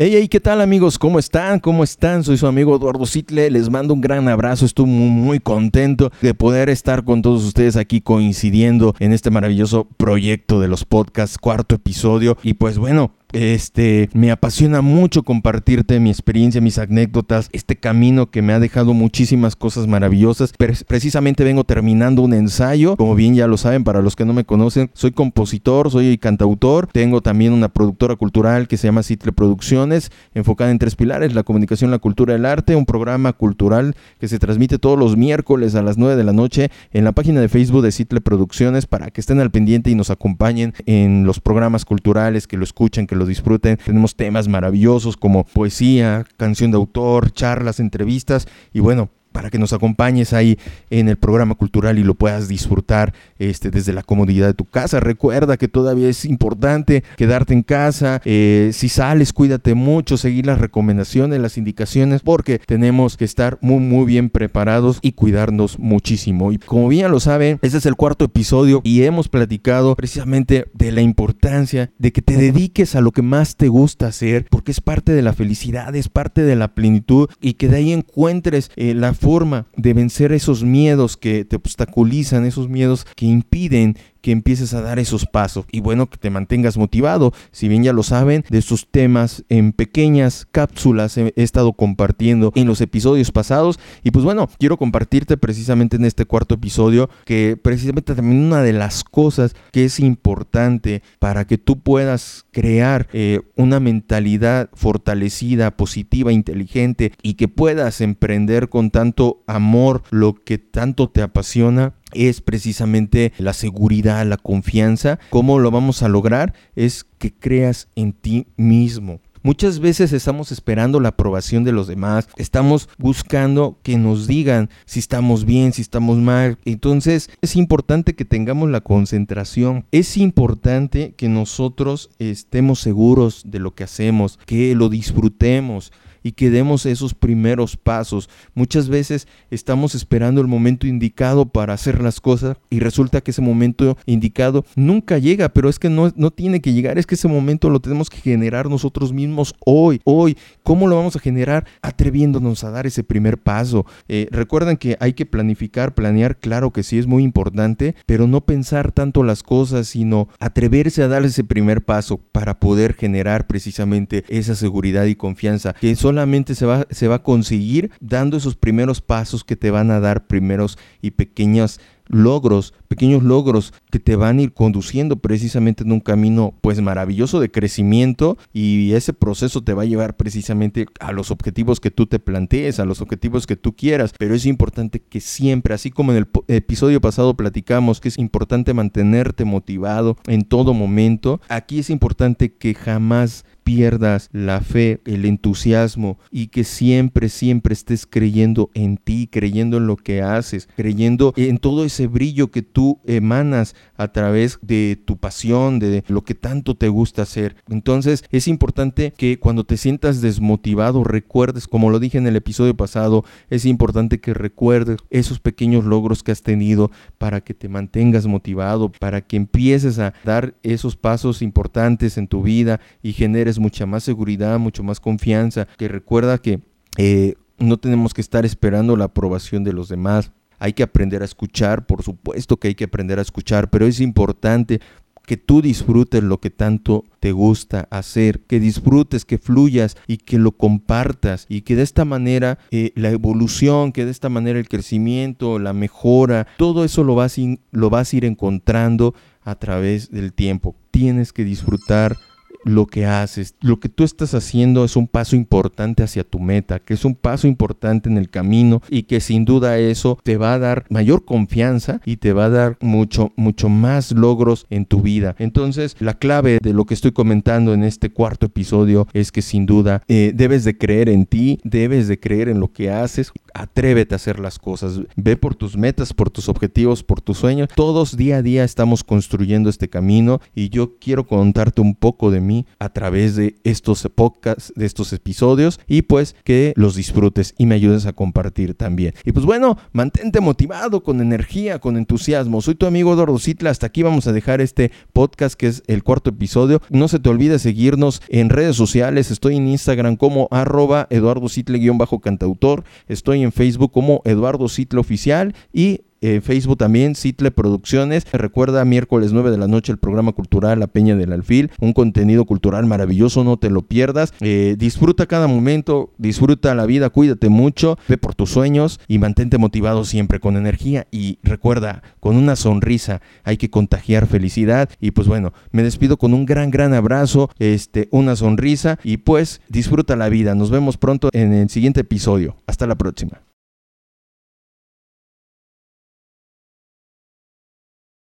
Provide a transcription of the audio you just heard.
Hey, hey, ¿qué tal amigos? ¿Cómo están? ¿Cómo están? Soy su amigo Eduardo Sitle. Les mando un gran abrazo. Estoy muy, muy contento de poder estar con todos ustedes aquí coincidiendo en este maravilloso proyecto de los podcasts, cuarto episodio. Y pues bueno, este, me apasiona mucho compartirte mi experiencia, mis anécdotas, este camino que me ha dejado muchísimas cosas maravillosas. precisamente vengo terminando un ensayo, como bien ya lo saben, para los que no me conocen, soy compositor, soy cantautor, tengo también una productora cultural que se llama Citle Producciones, enfocada en tres pilares, la comunicación, la cultura, el arte, un programa cultural que se transmite todos los miércoles a las 9 de la noche en la página de Facebook de Citle Producciones para que estén al pendiente y nos acompañen en los programas culturales, que lo escuchen, que lo disfruten. Tenemos temas maravillosos como poesía, canción de autor, charlas, entrevistas y bueno, para que nos acompañes ahí en el programa cultural y lo puedas disfrutar este, desde la comodidad de tu casa. Recuerda que todavía es importante quedarte en casa. Eh, si sales, cuídate mucho, seguir las recomendaciones, las indicaciones, porque tenemos que estar muy, muy bien preparados y cuidarnos muchísimo. Y como bien lo saben, este es el cuarto episodio y hemos platicado precisamente de la importancia de que te dediques a lo que más te gusta hacer, porque es parte de la felicidad, es parte de la plenitud y que de ahí encuentres eh, la forma de vencer esos miedos que te obstaculizan, esos miedos que impiden que empieces a dar esos pasos y bueno, que te mantengas motivado. Si bien ya lo saben, de estos temas en pequeñas cápsulas he, estado compartiendo en los episodios pasados y pues bueno, quiero compartirte precisamente en este cuarto episodio que precisamente también una de las cosas que es importante para que tú puedas crear eh, una mentalidad fortalecida, positiva, inteligente y que puedas emprender con tanto amor lo que tanto te apasiona es precisamente la seguridad, la confianza. ¿Cómo lo vamos a lograr? Es que creas en ti mismo. Muchas veces estamos esperando la aprobación de los demás, estamos buscando que nos digan si estamos bien, si estamos mal. Entonces es importante que tengamos la concentración, es importante que nosotros estemos seguros de lo que hacemos, que lo disfrutemos, y que demos esos primeros pasos. Muchas veces estamos esperando el momento indicado para hacer las cosas y resulta que ese momento indicado nunca llega, pero es que no, no tiene que llegar, es que ese momento lo tenemos que generar nosotros mismos hoy, hoy. ¿Cómo lo vamos a generar? Atreviéndonos a dar ese primer paso. Eh, recuerden que hay que planificar, planear, claro que sí es muy importante, pero no pensar tanto las cosas, sino atreverse a dar ese primer paso para poder generar precisamente esa seguridad y confianza que son solamente se va, se va a conseguir dando esos primeros pasos que te van a dar primeros y pequeños logros, pequeños logros que te van a ir conduciendo precisamente en un camino pues maravilloso de crecimiento y ese proceso te va a llevar precisamente a los objetivos que tú te plantees, a los objetivos que tú quieras, pero es importante que siempre, así como en el episodio pasado platicamos que es importante mantenerte motivado en todo momento, aquí es importante que jamás pierdas la fe, el entusiasmo y que siempre, siempre estés creyendo en ti, creyendo en lo que haces, creyendo en todo ese brillo que tú emanas a través de tu pasión, de lo que tanto te gusta hacer. Entonces es importante que cuando te sientas desmotivado recuerdes, como lo dije en el episodio pasado, es importante que recuerdes esos pequeños logros que has tenido para que te mantengas motivado, para que empieces a dar esos pasos importantes en tu vida y generes mucha más seguridad, mucho más confianza, que recuerda que eh, no tenemos que estar esperando la aprobación de los demás. Hay que aprender a escuchar, por supuesto que hay que aprender a escuchar, pero es importante que tú disfrutes lo que tanto te gusta hacer, que disfrutes, que fluyas y que lo compartas y que de esta manera eh, la evolución, que de esta manera el crecimiento, la mejora, todo eso lo vas, lo vas a ir encontrando a través del tiempo. Tienes que disfrutar lo que haces, lo que tú estás haciendo es un paso importante hacia tu meta, que es un paso importante en el camino y que sin duda eso te va a dar mayor confianza y te va a dar mucho, mucho más logros en tu vida. Entonces, la clave de lo que estoy comentando en este cuarto episodio es que sin duda eh, debes de creer en ti, debes de creer en lo que haces, atrévete a hacer las cosas, ve por tus metas, por tus objetivos, por tus sueños. Todos día a día estamos construyendo este camino y yo quiero contarte un poco de mí a través de estos podcasts, de estos episodios y pues que los disfrutes y me ayudes a compartir también. Y pues bueno, mantente motivado, con energía, con entusiasmo. Soy tu amigo Eduardo Citla, hasta aquí vamos a dejar este podcast que es el cuarto episodio. No se te olvide seguirnos en redes sociales, estoy en Instagram como arroba Eduardo Citle-cantautor, estoy en Facebook como Eduardo Citle Oficial y Facebook también, Citle Producciones. Recuerda, miércoles 9 de la noche, el programa cultural La Peña del Alfil. Un contenido cultural maravilloso, no te lo pierdas. Eh, disfruta cada momento, disfruta la vida, cuídate mucho, ve por tus sueños y mantente motivado siempre con energía. Y recuerda, con una sonrisa hay que contagiar felicidad. Y pues bueno, me despido con un gran, gran abrazo, este, una sonrisa y pues disfruta la vida. Nos vemos pronto en el siguiente episodio. Hasta la próxima.